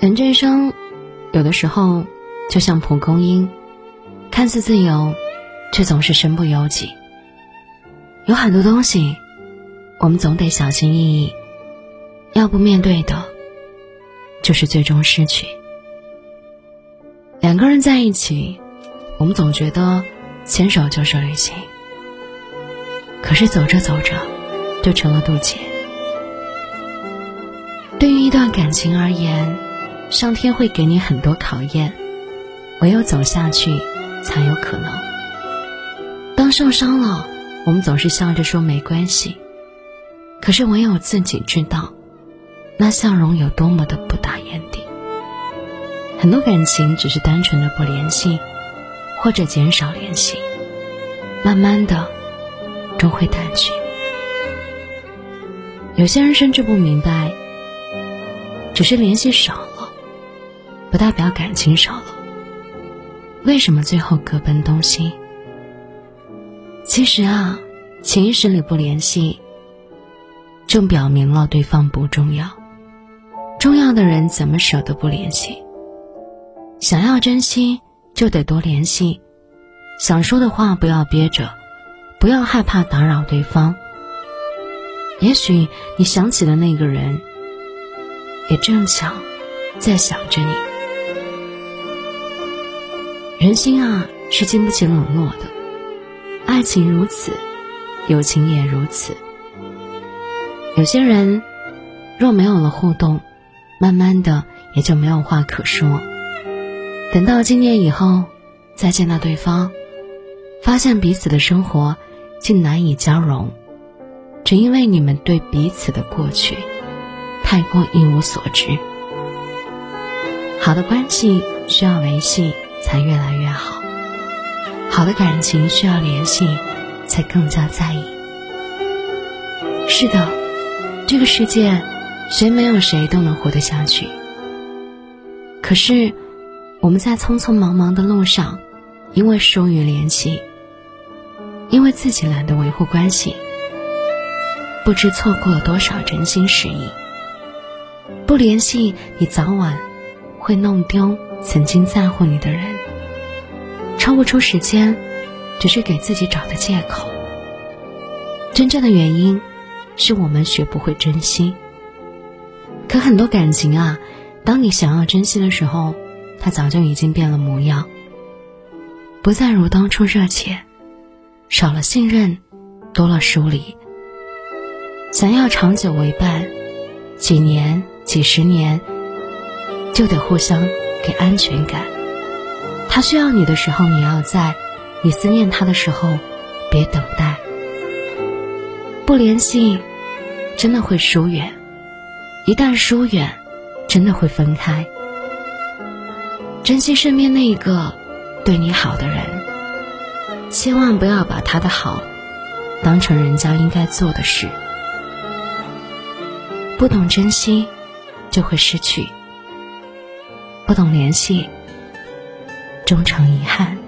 人这一生，有的时候就像蒲公英，看似自由，却总是身不由己。有很多东西，我们总得小心翼翼，要不面对的，就是最终失去。两个人在一起，我们总觉得牵手就是旅行，可是走着走着，就成了渡劫。对于一段感情而言，上天会给你很多考验，唯有走下去，才有可能。当受伤了，我们总是笑着说没关系，可是唯有自己知道，那笑容有多么的不打眼底。很多感情只是单纯的不联系，或者减少联系，慢慢的，终会淡去。有些人甚至不明白，只是联系少了。不代表感情少了。为什么最后各奔东西？其实啊，潜意识里不联系，正表明了对方不重要。重要的人怎么舍得不联系？想要珍惜，就得多联系。想说的话不要憋着，不要害怕打扰对方。也许你想起的那个人，也正巧在想着你。人心啊，是经不起冷落的。爱情如此，友情也如此。有些人若没有了互动，慢慢的也就没有话可说。等到今年以后再见到对方，发现彼此的生活竟难以交融，只因为你们对彼此的过去太过一无所知。好的关系需要维系。才越来越好。好的感情需要联系，才更加在意。是的，这个世界，谁没有谁都能活得下去。可是，我们在匆匆忙忙的路上，因为疏于联系，因为自己懒得维护关系，不知错过了多少真心实意。不联系，你早晚会弄丢。曾经在乎你的人，抽不出时间，只是给自己找的借口。真正的原因，是我们学不会珍惜。可很多感情啊，当你想要珍惜的时候，它早就已经变了模样，不再如当初热切，少了信任，多了疏离。想要长久为伴，几年、几十年，就得互相。给安全感，他需要你的时候你要在，你思念他的时候别等待。不联系，真的会疏远；一旦疏远，真的会分开。珍惜身边那一个对你好的人，千万不要把他的好当成人家应该做的事。不懂珍惜，就会失去。不懂联系，终成遗憾。